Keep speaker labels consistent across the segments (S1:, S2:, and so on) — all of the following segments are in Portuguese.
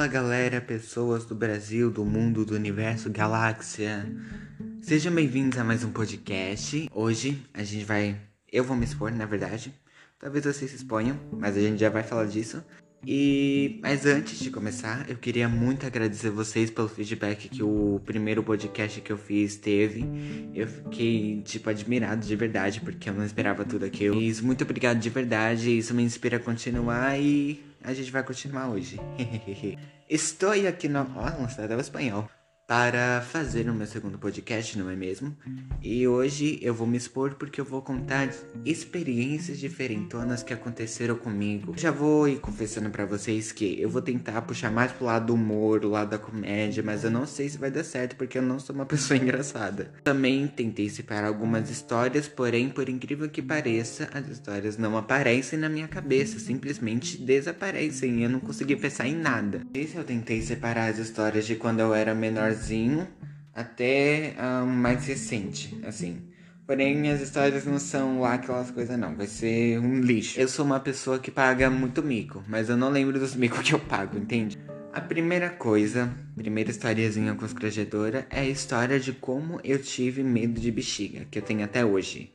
S1: Fala galera, pessoas do Brasil, do mundo, do universo, galáxia. Sejam bem-vindos a mais um podcast. Hoje a gente vai. Eu vou me expor, na verdade. Talvez vocês se exponham, mas a gente já vai falar disso. E mas antes de começar, eu queria muito agradecer vocês pelo feedback que o primeiro podcast que eu fiz teve. Eu fiquei tipo admirado de verdade porque eu não esperava tudo aquilo. Mas muito obrigado de verdade, isso me inspira a continuar e a gente vai continuar hoje. Estou aqui no, oh, no espanhol para fazer o meu segundo podcast, não é mesmo? E hoje eu vou me expor porque eu vou contar experiências diferentonas que aconteceram comigo. Já vou ir confessando para vocês que eu vou tentar puxar mais pro lado do humor, o lado da comédia, mas eu não sei se vai dar certo porque eu não sou uma pessoa engraçada. Também tentei separar algumas histórias, porém, por incrível que pareça, as histórias não aparecem na minha cabeça, simplesmente desaparecem e eu não consegui pensar em nada. E se eu tentei separar as histórias de quando eu era menor até um, mais recente, assim. Porém, as histórias não são lá aquelas coisas, não. Vai ser um lixo. Eu sou uma pessoa que paga muito mico, mas eu não lembro dos micos que eu pago, entende? A primeira coisa, primeira historiazinha constrangedora, é a história de como eu tive medo de bexiga, que eu tenho até hoje.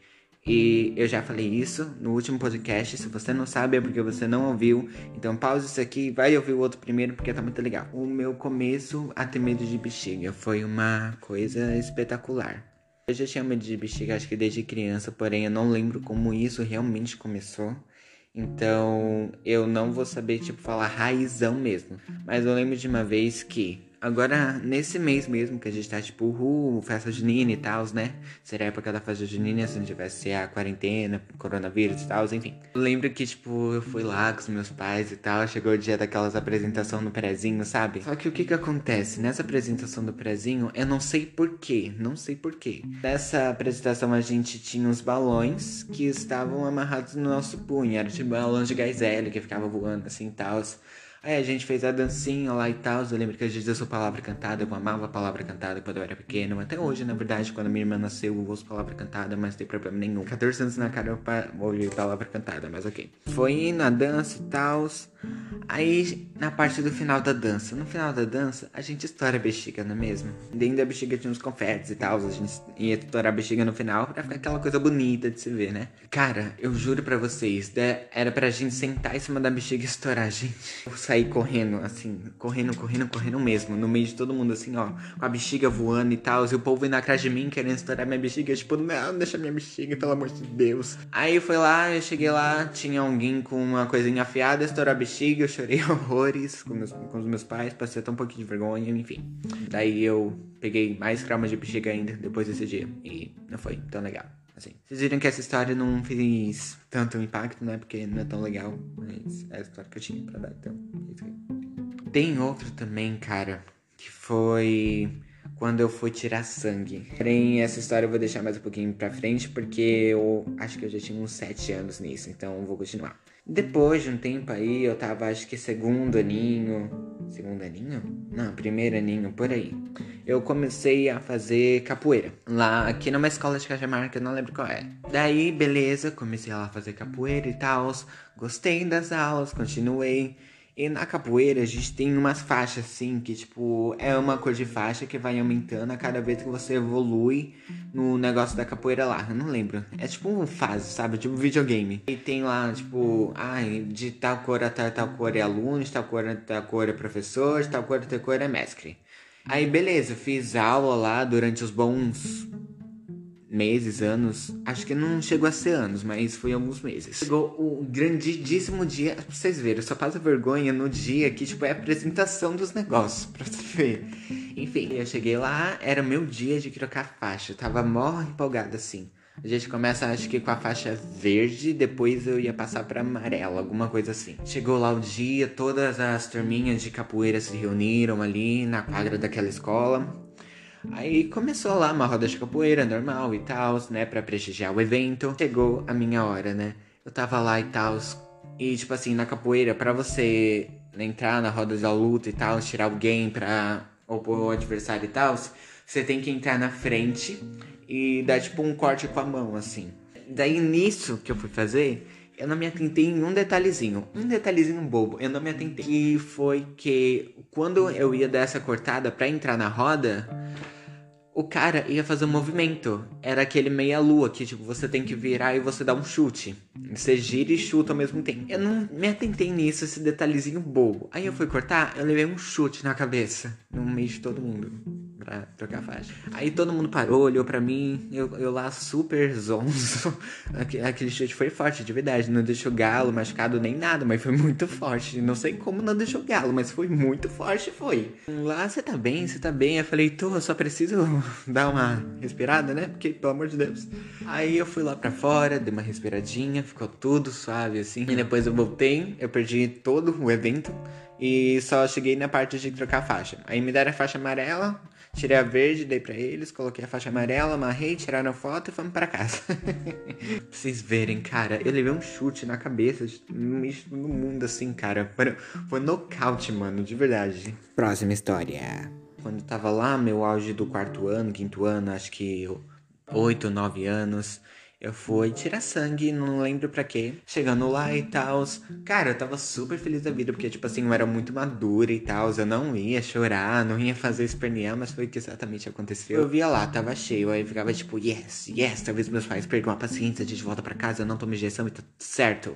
S1: E eu já falei isso no último podcast. Se você não sabe, é porque você não ouviu. Então pausa isso aqui e vai ouvir o outro primeiro, porque tá muito legal. O meu começo a ter medo de bexiga foi uma coisa espetacular. Eu já tinha medo de bexiga, acho que desde criança, porém eu não lembro como isso realmente começou. Então eu não vou saber, tipo, falar raizão mesmo. Mas eu lembro de uma vez que Agora, nesse mês mesmo, que a gente tá tipo, uhul, festa junina e tal, né? Seria a época da festa junina, se não tivesse a quarentena, coronavírus e tal, enfim. Eu lembro que, tipo, eu fui lá com os meus pais e tal, chegou o dia daquelas apresentação no prezinho, sabe? Só que o que que acontece? Nessa apresentação do prezinho, eu não sei porquê, não sei porquê. Nessa apresentação a gente tinha uns balões que estavam amarrados no nosso punho, era tipo balões de gás hélio que ficava voando assim e tal. Aí a gente fez a dancinha lá e tal. Eu lembro que a gente usou palavra cantada. Eu amava a palavra cantada quando eu era pequeno. Até hoje, na verdade, quando a minha irmã nasceu, eu uso palavra cantada, mas não tem problema nenhum. 14 anos na cara eu ouvi palavra cantada, mas ok. Foi na dança e tal. Aí, na parte do final da dança. No final da dança, a gente estoura a bexiga, não é mesmo? Dentro da bexiga tinha uns confetes e tal. A gente ia estourar a bexiga no final pra ficar aquela coisa bonita de se ver, né? Cara, eu juro pra vocês, era pra gente sentar em cima da bexiga e estourar, gente. Eu saí correndo, assim, correndo, correndo, correndo mesmo. No meio de todo mundo, assim, ó, com a bexiga voando e tal. E o povo indo atrás de mim querendo estourar minha bexiga. Tipo, não, deixa minha bexiga, pelo amor de Deus. Aí foi lá, eu cheguei lá, tinha alguém com uma coisinha afiada, estourou a bexiga, eu chorei horrores com, meus, com os meus pais, passei até um pouquinho de vergonha, enfim. Daí eu peguei mais traumas de bexiga ainda depois desse dia. E não foi tão legal. Assim, vocês viram que essa história não fez tanto impacto, né? Porque não é tão legal, mas é a história que eu tinha pra dar, então. É Tem outro também, cara, que foi quando eu fui tirar sangue. Porém, essa história eu vou deixar mais um pouquinho pra frente, porque eu acho que eu já tinha uns 7 anos nisso, então vou continuar. Depois de um tempo aí, eu tava acho que segundo aninho. Segundo aninho? Não, primeiro aninho, por aí. Eu comecei a fazer capoeira. Lá, aqui numa escola de Cajamarca, não lembro qual é. Daí, beleza, comecei lá a fazer capoeira e tal. Gostei das aulas, continuei. E na capoeira a gente tem umas faixas assim, que tipo, é uma cor de faixa que vai aumentando a cada vez que você evolui no negócio da capoeira lá. Eu não lembro. É tipo um fase, sabe? Tipo um videogame. E tem lá, tipo, ai, de tal cor a tal, tal cor é aluno, de tal cor a tal cor é professor, de tal cor a tal cor é mestre. Aí beleza, fiz aula lá durante os bons meses, anos. Acho que não chegou a ser anos, mas foi alguns meses. Chegou o grandíssimo dia. Pra vocês verem, eu só passo vergonha no dia que, tipo, é a apresentação dos negócios, pra você ver. Enfim, eu cheguei lá, era meu dia de trocar faixa. Eu tava mó empolgada assim. A gente começa, acho que com a faixa verde, depois eu ia passar para amarela, alguma coisa assim. Chegou lá o dia, todas as turminhas de capoeira se reuniram ali na quadra daquela escola. Aí começou lá uma roda de capoeira normal e tal, né, para prestigiar o evento. Chegou a minha hora, né? Eu tava lá e tal, e tipo assim, na capoeira, para você entrar na roda da luta e tal, tirar alguém pra opor o adversário e tal, você tem que entrar na frente e dar tipo um corte com a mão, assim. Daí nisso que eu fui fazer, eu não me atentei em um detalhezinho, um detalhezinho bobo, eu não me atentei. E foi que quando eu ia dar essa cortada para entrar na roda, o cara ia fazer um movimento. Era aquele meia-lua que, tipo, você tem que virar e você dá um chute. Você gira e chuta ao mesmo tempo. Eu não me atentei nisso, esse detalhezinho bobo. Aí eu fui cortar, eu levei um chute na cabeça, no meio de todo mundo pra trocar faixa. Aí todo mundo parou, olhou pra mim, eu, eu lá super zonzo. Aquele chute foi forte, de verdade. Não deixou galo machucado nem nada, mas foi muito forte. Não sei como não deixou galo, mas foi muito forte, foi. Lá, você tá bem? Você tá bem? Eu falei, tô, eu só preciso dar uma respirada, né? Porque, pelo amor de Deus. Aí eu fui lá pra fora, dei uma respiradinha, ficou tudo suave assim. E depois eu voltei, eu perdi todo o evento. E só cheguei na parte de trocar faixa. Aí me deram a faixa amarela, Tirei a verde, dei pra eles, coloquei a faixa amarela, amarrei, tiraram foto e fomos para casa. pra vocês verem, cara, eu levei um chute na cabeça no mundo assim, cara. Foi nocaute, mano, de verdade. Próxima história. Quando eu tava lá, meu auge do quarto ano, quinto ano, acho que oito, nove anos. Eu fui tirar sangue, não lembro pra quê. Chegando lá e tal. Cara, eu tava super feliz da vida, porque, tipo assim, eu era muito madura e tal. Eu não ia chorar, não ia fazer espernear, mas foi o que exatamente aconteceu. Eu via lá, tava cheio, aí ficava tipo, yes, yes, talvez meus pais percam a paciência, a gente volta pra casa, eu não tomo injeção e tá certo.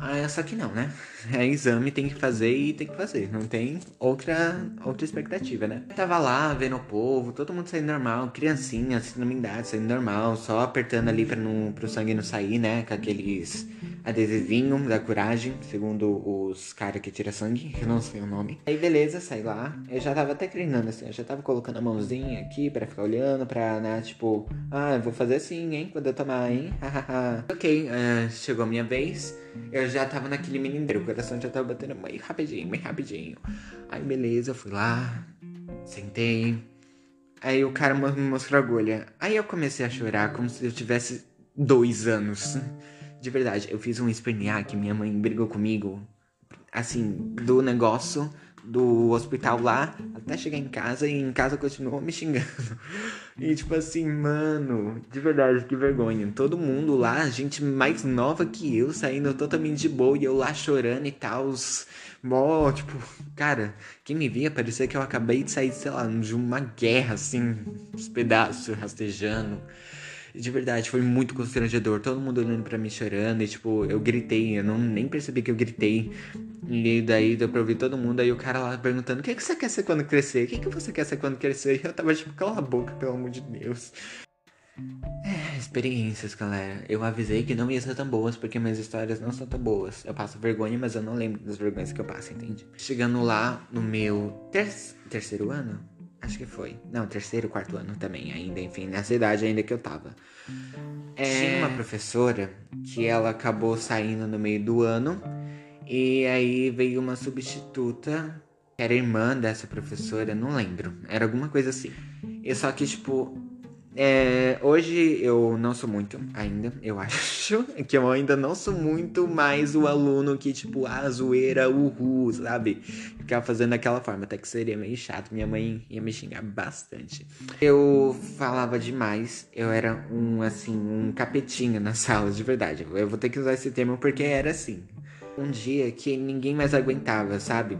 S1: Ah, só que não, né? É exame, tem que fazer e tem que fazer. Não tem outra, outra expectativa, né? Eu tava lá vendo o povo, todo mundo saindo normal, criancinha, assim, minha idade, saindo normal, só apertando ali pra não, pro sangue não sair, né? Com aqueles adesivinhos da coragem, segundo os caras que tiram sangue, eu não sei o nome. Aí beleza, saí lá. Eu já tava até treinando assim, eu já tava colocando a mãozinha aqui pra ficar olhando, pra, né, tipo, ah, eu vou fazer assim, hein, quando eu tomar, hein, ok, uh, chegou a minha vez eu já tava naquele menino, o coração já tava batendo meio rapidinho, meio rapidinho. Aí beleza, eu fui lá, sentei. Aí o cara me mostrou a agulha. Aí eu comecei a chorar como se eu tivesse dois anos. De verdade, eu fiz um espernear que minha mãe brigou comigo. Assim, do negócio do hospital lá até chegar em casa e em casa continuou me xingando. E tipo assim, mano, de verdade, que vergonha. Todo mundo lá, gente mais nova que eu, saindo totalmente de boa e eu lá chorando e tal. Mó, tipo, cara, quem me via parecia que eu acabei de sair, sei lá, de uma guerra assim, os pedaços rastejando de verdade, foi muito constrangedor. Todo mundo olhando pra mim chorando. E, tipo, eu gritei. Eu não nem percebi que eu gritei. E daí deu pra ouvir todo mundo. Aí o cara lá perguntando: O que, que você quer ser quando crescer? O que, que você quer ser quando crescer? E eu tava tipo, cala a boca, pelo amor de Deus. É, experiências, galera. Eu avisei que não ia ser tão boas porque minhas histórias não são tão boas. Eu passo vergonha, mas eu não lembro das vergonhas que eu passo, entende? Chegando lá no meu ter terceiro ano, Acho que foi. Não, terceiro, quarto ano também, ainda, enfim, nessa idade ainda que eu tava. É... Tinha uma professora que ela acabou saindo no meio do ano. E aí veio uma substituta, que era irmã dessa professora, não lembro. Era alguma coisa assim. E só que, tipo, é, hoje eu não sou muito ainda, eu acho que eu ainda não sou muito mais o aluno que, tipo, a zoeira, uhul, sabe? Ficava fazendo daquela forma, até que seria meio chato. Minha mãe ia me xingar bastante. Eu falava demais, eu era um, assim, um capetinha na sala, de verdade. Eu vou ter que usar esse termo porque era assim. Um dia que ninguém mais aguentava, sabe?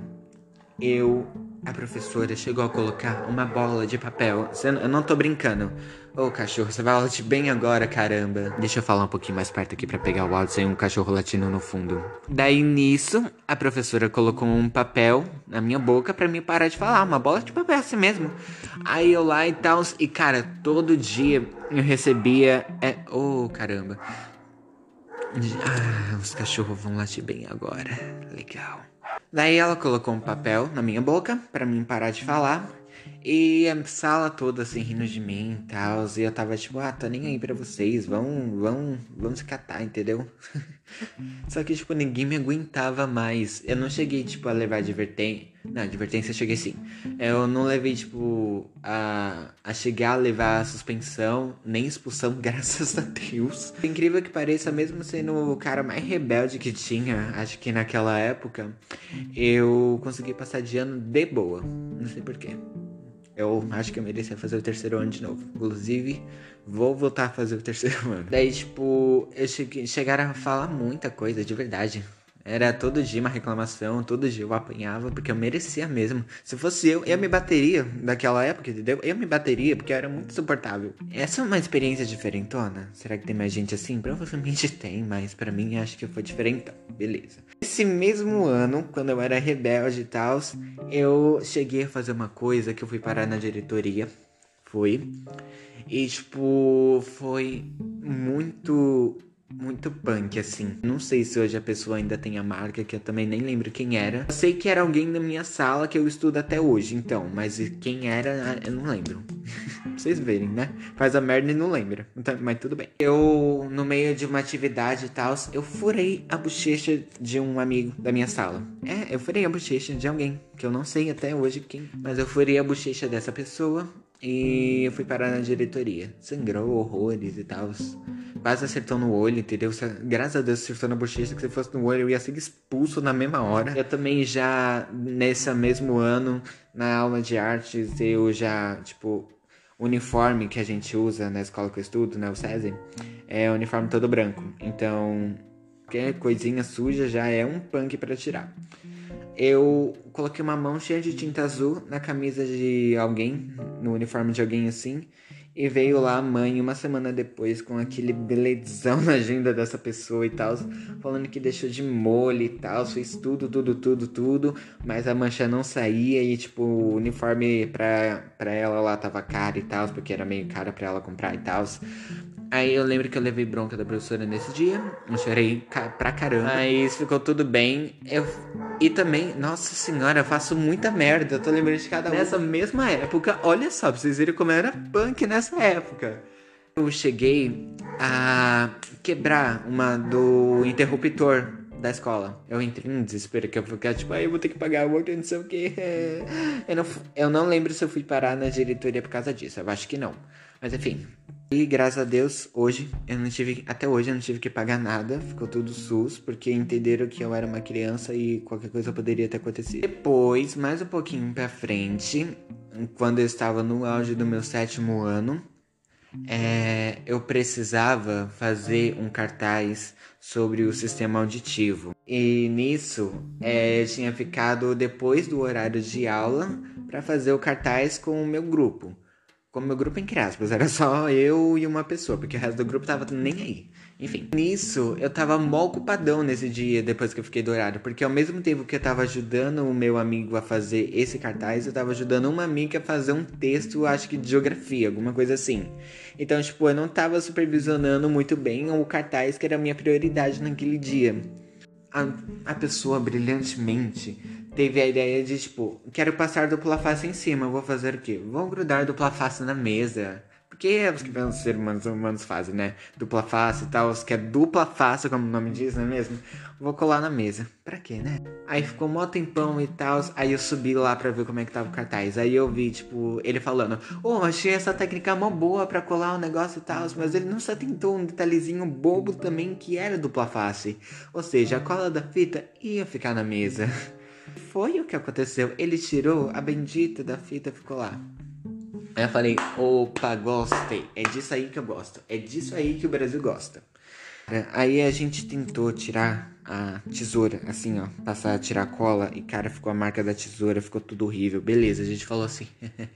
S1: Eu a professora chegou a colocar uma bola de papel. Eu não tô brincando. Ô cachorro, você vai latir bem agora, caramba. Deixa eu falar um pouquinho mais perto aqui para pegar o áudio sem um cachorro latindo no fundo. Daí nisso, a professora colocou um papel na minha boca para mim parar de falar. Uma bola de papel assim mesmo. Aí eu lá e tal. E cara, todo dia eu recebia. É... Oh, caramba. Ah, os cachorros vão latir bem agora. Legal. Daí ela colocou um papel na minha boca para mim parar de falar. E a sala toda assim rindo de mim e tal. E eu tava tipo, ah, tô nem aí pra vocês. Vão, vão, vamos se catar, entendeu? Só que, tipo, ninguém me aguentava mais. Eu não cheguei, tipo, a levar advertência. Não, advertência eu cheguei sim. Eu não levei, tipo, a, a chegar a levar a suspensão, nem expulsão, graças a Deus. Incrível que pareça, mesmo sendo o cara mais rebelde que tinha, acho que naquela época, eu consegui passar de ano de boa. Não sei porquê. Eu acho que eu merecia fazer o terceiro ano de novo. Inclusive, vou voltar a fazer o terceiro ano. Daí, tipo, eu cheguei, chegaram a falar muita coisa, de verdade. Era todo dia uma reclamação, todo dia eu apanhava, porque eu merecia mesmo. Se fosse eu, eu me bateria daquela época, entendeu? Eu me bateria porque eu era muito suportável. Essa é uma experiência diferentona? Será que tem mais gente assim? Provavelmente tem, mas para mim acho que foi diferente. Beleza. Esse mesmo ano, quando eu era rebelde e tal, eu cheguei a fazer uma coisa que eu fui parar na diretoria. Fui. E, tipo, foi muito muito punk, assim. Não sei se hoje a pessoa ainda tem a marca, que eu também nem lembro quem era. Eu sei que era alguém da minha sala que eu estudo até hoje, então. Mas quem era, eu não lembro. vocês verem, né? Faz a merda e não lembra. Então, mas tudo bem. Eu, no meio de uma atividade e tal, eu furei a bochecha de um amigo da minha sala. É, eu furei a bochecha de alguém, que eu não sei até hoje quem. Mas eu furei a bochecha dessa pessoa e eu fui parar na diretoria. Sangrou horrores e tal quase acertou no olho, entendeu? Graças a Deus acertou na bochecha, que se fosse no olho eu ia ser expulso na mesma hora. Eu também já, nesse mesmo ano, na aula de artes, eu já, tipo, uniforme que a gente usa na escola que eu estudo, né, o SESI, é uniforme todo branco. Então, qualquer coisinha suja já é um punk para tirar. Eu coloquei uma mão cheia de tinta azul na camisa de alguém, no uniforme de alguém assim, e veio lá a mãe uma semana depois com aquele belezão na agenda dessa pessoa e tal, falando que deixou de molho e tal, fez tudo, tudo, tudo, tudo, mas a mancha não saía e tipo, o uniforme pra, pra ela lá tava caro e tal, porque era meio caro pra ela comprar e tal. Aí eu lembro que eu levei bronca da professora nesse dia, eu chorei pra caramba, mas ficou tudo bem. Eu e também, nossa senhora, eu faço muita merda. Eu tô lembrando de cada um. Nessa mesma época, olha só, pra vocês verem como eu era punk nessa época. Eu cheguei a quebrar uma do interruptor da escola. Eu entrei em desespero, que eu ficar tipo, aí ah, eu vou ter que pagar a multa, não sei o que. Eu não, eu não lembro se eu fui parar na diretoria por causa disso. Eu acho que não. Mas enfim, e graças a Deus, hoje eu não tive, até hoje eu não tive que pagar nada, ficou tudo SUS, porque entenderam que eu era uma criança e qualquer coisa poderia ter acontecido. Depois, mais um pouquinho pra frente, quando eu estava no auge do meu sétimo ano, é, eu precisava fazer um cartaz sobre o sistema auditivo. E nisso, é, eu tinha ficado depois do horário de aula para fazer o cartaz com o meu grupo. Como meu grupo, entre aspas, era só eu e uma pessoa, porque o resto do grupo tava nem aí. Enfim, nisso eu tava mó ocupadão nesse dia, depois que eu fiquei dourado, porque ao mesmo tempo que eu tava ajudando o meu amigo a fazer esse cartaz, eu tava ajudando uma amiga a fazer um texto, acho que de geografia, alguma coisa assim. Então, tipo, eu não tava supervisionando muito bem o cartaz que era a minha prioridade naquele dia. A, a pessoa brilhantemente teve a ideia de, tipo, quero passar dupla face em cima, vou fazer o quê? Vou grudar dupla face na mesa. Porque é os que os seres humanos, humanos fazem, né? Dupla face e tal, que é dupla face, como o nome diz, não é mesmo? Vou colar na mesa. Pra quê, né? Aí ficou mó tempão e tal. Aí eu subi lá pra ver como é que tava o cartaz. Aí eu vi, tipo, ele falando: oh, achei essa técnica mó boa pra colar o negócio e tal. Mas ele não só tentou um detalhezinho bobo também que era dupla face. Ou seja, a cola da fita ia ficar na mesa. Foi o que aconteceu. Ele tirou a bendita da fita ficou lá. Aí eu falei, opa, gostei. É disso aí que eu gosto. É disso aí que o Brasil gosta. Aí a gente tentou tirar a tesoura, assim, ó, passar a tirar cola e, cara, ficou a marca da tesoura, ficou tudo horrível. Beleza, a gente falou assim: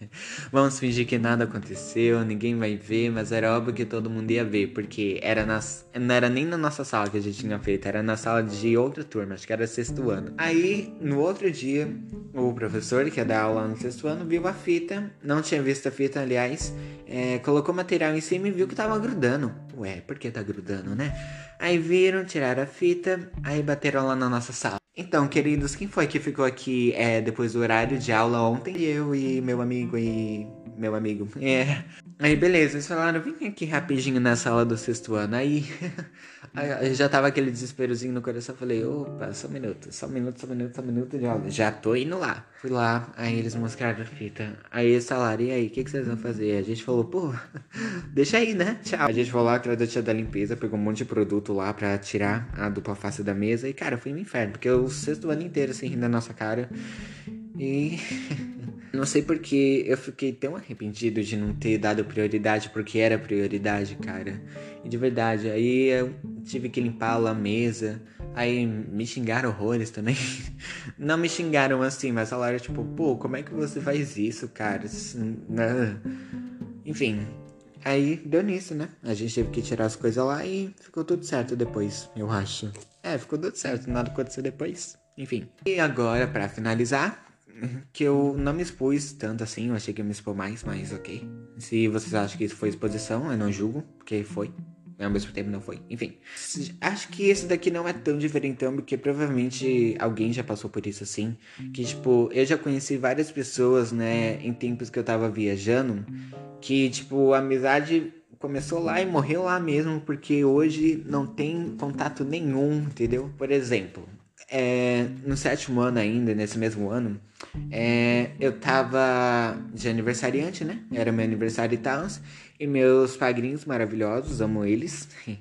S1: vamos fingir que nada aconteceu, ninguém vai ver, mas era óbvio que todo mundo ia ver, porque era nas, não era nem na nossa sala que a gente tinha feito, era na sala de outra turma, acho que era sexto ano. Aí, no outro dia, o professor que ia dar aula no sexto ano viu a fita, não tinha visto a fita, aliás, é, colocou material em cima e viu que tava grudando. Ué, por que tá grudando, né? Aí viram, tiraram a fita, aí bateram lá na nossa sala. Então, queridos, quem foi que ficou aqui é, depois do horário de aula ontem? Eu e meu amigo e. Meu amigo. É. Aí, beleza, eles falaram, vem aqui rapidinho na sala do sexto ano. Aí, aí já tava aquele desesperozinho no coração. Falei, opa, só um minuto, só um minuto, só um minuto, só um minuto de aula. Já tô indo lá. Fui lá, aí eles mostraram a fita. Aí eles falaram, e aí, o que, que vocês vão fazer? A gente falou, pô, deixa aí, né? Tchau. A gente foi lá atrás da tia da limpeza, pegou um monte de produto lá pra tirar a dupla face da mesa. E, cara, foi um inferno, porque o sexto ano inteiro assim, rindo da nossa cara. E. Não sei porque eu fiquei tão arrependido de não ter dado prioridade, porque era prioridade, cara. E de verdade, aí eu tive que limpar a mesa. Aí me xingaram horrores também. Não me xingaram assim, mas falaram tipo, pô, como é que você faz isso, cara? Né? Enfim, aí deu nisso, né? A gente teve que tirar as coisas lá e ficou tudo certo depois, eu acho. É, ficou tudo certo, nada aconteceu depois. Enfim. E agora, para finalizar, que eu não me expus tanto assim, eu achei que ia me expor mais, mas ok. Se vocês acham que isso foi exposição, eu não julgo, porque foi ao mesmo tempo não foi. Enfim, acho que esse daqui não é tão diferentão, porque provavelmente alguém já passou por isso assim. Que, tipo, eu já conheci várias pessoas, né, em tempos que eu tava viajando, que, tipo, a amizade começou lá e morreu lá mesmo, porque hoje não tem contato nenhum, entendeu? Por exemplo, é, no sétimo ano ainda, nesse mesmo ano, é, eu tava de aniversariante, né? Era meu aniversário e tal. E meus padrinhos maravilhosos, amo eles,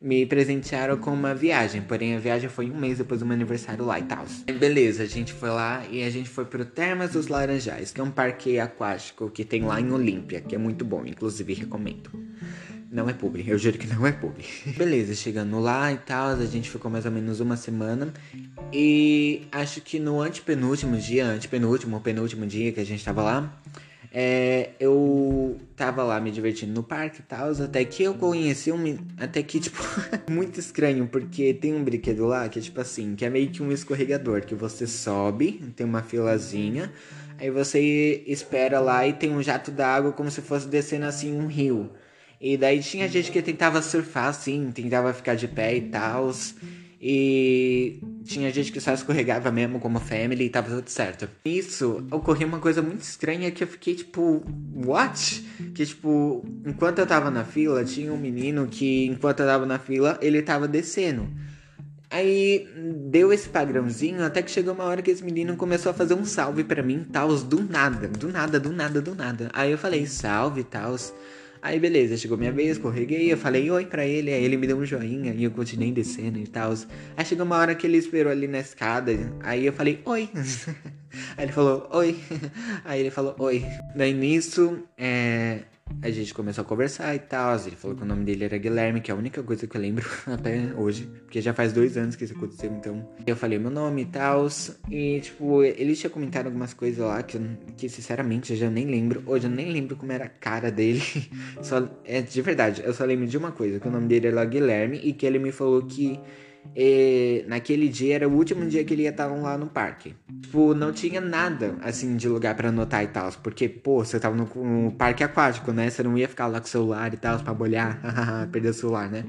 S1: me presentearam com uma viagem. Porém, a viagem foi um mês depois do meu aniversário lá e tal. Beleza, a gente foi lá e a gente foi pro Termas dos Laranjais, que é um parque aquático que tem lá em Olímpia, que é muito bom, inclusive recomendo. Não é publi, eu juro que não é publi. Beleza, chegando lá e tal, a gente ficou mais ou menos uma semana. E acho que no antepenúltimo dia, antepenúltimo ou penúltimo dia que a gente tava lá, é, eu tava lá me divertindo no parque e tal, até que eu conheci um. Até que, tipo, muito estranho, porque tem um brinquedo lá que é tipo assim, que é meio que um escorregador, que você sobe, tem uma filazinha, aí você espera lá e tem um jato d'água como se fosse descendo assim um rio. E daí tinha gente que tentava surfar assim, tentava ficar de pé e tal. E tinha gente que só escorregava mesmo como family e tava tudo certo. Isso ocorreu uma coisa muito estranha que eu fiquei tipo, what? Que tipo, enquanto eu tava na fila, tinha um menino que enquanto eu tava na fila, ele tava descendo. Aí deu esse padrãozinho até que chegou uma hora que esse menino começou a fazer um salve para mim, tals, do nada, do nada, do nada, do nada. Aí eu falei, salve, tals. Aí beleza, chegou minha vez, escorreguei, eu falei oi pra ele, aí ele me deu um joinha e eu continuei descendo e tal. Aí chegou uma hora que ele esperou ali na escada, aí eu falei oi. aí ele falou oi. Aí ele falou oi. Daí nisso, é, a gente começou a conversar e tal. Ele falou que o nome dele era Guilherme, que é a única coisa que eu lembro até hoje. Porque já faz dois anos que isso aconteceu, então. Eu falei meu nome e tal. E, tipo, ele tinha comentado algumas coisas lá que, que sinceramente, eu já nem lembro. Hoje eu nem lembro como era a cara dele. só, é de verdade, eu só lembro de uma coisa: que o nome dele era Guilherme e que ele me falou que e naquele dia era o último dia que ele ia estar lá no parque. Tipo, não tinha nada, assim, de lugar para anotar e tal. Porque, pô, você tava no, no, parque aquático, né? Você não ia ficar lá com o celular e tal, pra bolhar, perder o celular, né?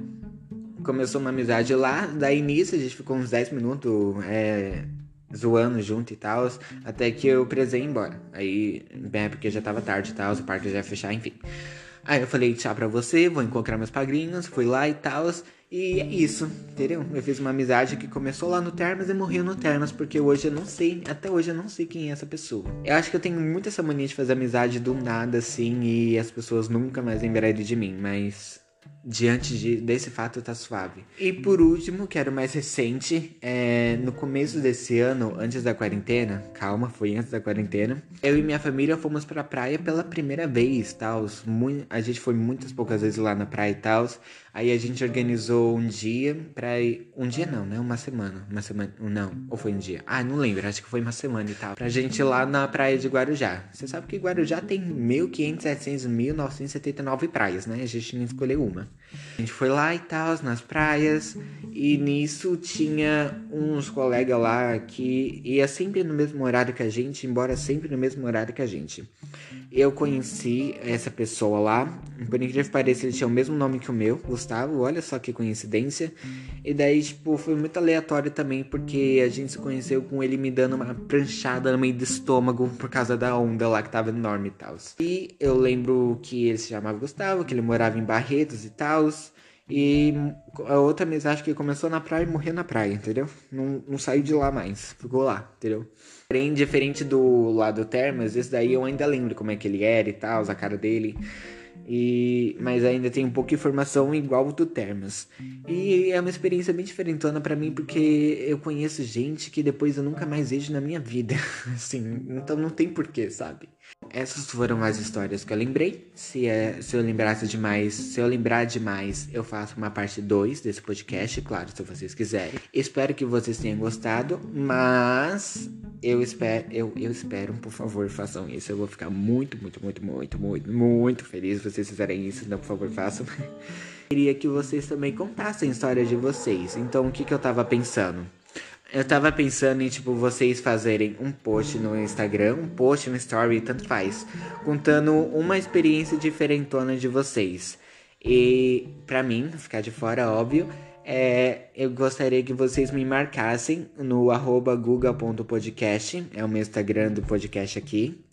S1: Começou uma amizade lá, daí início a gente ficou uns 10 minutos, é, zoando junto e tal, até que eu presei embora. Aí, bem, porque já tava tarde e tal, o parque já ia fechar, enfim. Aí eu falei tchau pra você, vou encontrar meus padrinhos, fui lá e tal. E é isso, entendeu? Eu fiz uma amizade que começou lá no Termas e morreu no Termas, porque hoje eu não sei, até hoje eu não sei quem é essa pessoa. Eu acho que eu tenho muito essa mania de fazer amizade do nada, assim, e as pessoas nunca mais lembrarem de mim, mas diante de, desse fato tá suave. E por último, que era o mais recente, é, no começo desse ano, antes da quarentena, calma, foi antes da quarentena, eu e minha família fomos pra praia pela primeira vez, tal. A gente foi muitas poucas vezes lá na praia e tal. Aí a gente organizou um dia pra ir. Um dia não, né? Uma semana. Uma semana. Não. Ou foi um dia? Ah, não lembro. Acho que foi uma semana e tal. Pra gente ir lá na praia de Guarujá. Você sabe que Guarujá tem 1.500, 700, 1.979 praias, né? A gente tinha que escolher uma. A gente foi lá e tal, nas praias. E nisso tinha uns colegas lá que ia sempre no mesmo horário que a gente, embora sempre no mesmo horário que a gente. Eu conheci essa pessoa lá. Por incrível que pareça, ele tinha o mesmo nome que o meu, Gustavo. Olha só que coincidência. E daí, tipo, foi muito aleatório também, porque a gente se conheceu com ele me dando uma pranchada no meio do estômago por causa da onda lá que tava enorme e tal. E eu lembro que ele se chamava Gustavo, que ele morava em Barretos e tal. E a outra amizade que começou na praia e morreu na praia, entendeu? Não, não saiu de lá mais, ficou lá, entendeu? Porém, diferente do lado Termas, esse daí eu ainda lembro como é que ele era e tal, a cara dele. E, mas ainda tem um pouco de informação igual do Termas. E é uma experiência bem diferentona para mim, porque eu conheço gente que depois eu nunca mais vejo na minha vida. assim, então não tem porquê, sabe? Essas foram as histórias que eu lembrei. Se, é, se eu lembrasse demais, se eu lembrar demais, eu faço uma parte 2 desse podcast, claro, se vocês quiserem. Espero que vocês tenham gostado, mas eu espero, eu, eu espero, por favor, façam isso. Eu vou ficar muito, muito, muito, muito, muito, muito feliz se vocês fizerem isso. Então, por favor, façam. Queria que vocês também contassem a história de vocês. Então, o que, que eu tava pensando? Eu tava pensando em, tipo, vocês fazerem um post no Instagram, um post no Story, tanto faz, contando uma experiência diferentona de vocês. E, pra mim, ficar de fora, óbvio, é, eu gostaria que vocês me marcassem no arroba é o meu Instagram do podcast aqui.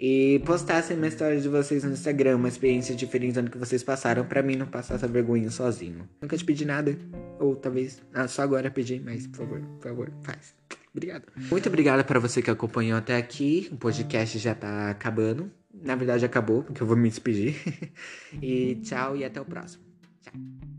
S1: E postassem uma história de vocês no Instagram, uma experiência diferente que vocês passaram, para mim não passar essa vergonha sozinho. Nunca te pedi nada, ou talvez ah, só agora pedi, mas por favor, por favor, faz. Obrigado. Muito obrigada para você que acompanhou até aqui. O podcast já tá acabando. Na verdade, acabou, porque eu vou me despedir. e tchau e até o próximo. Tchau.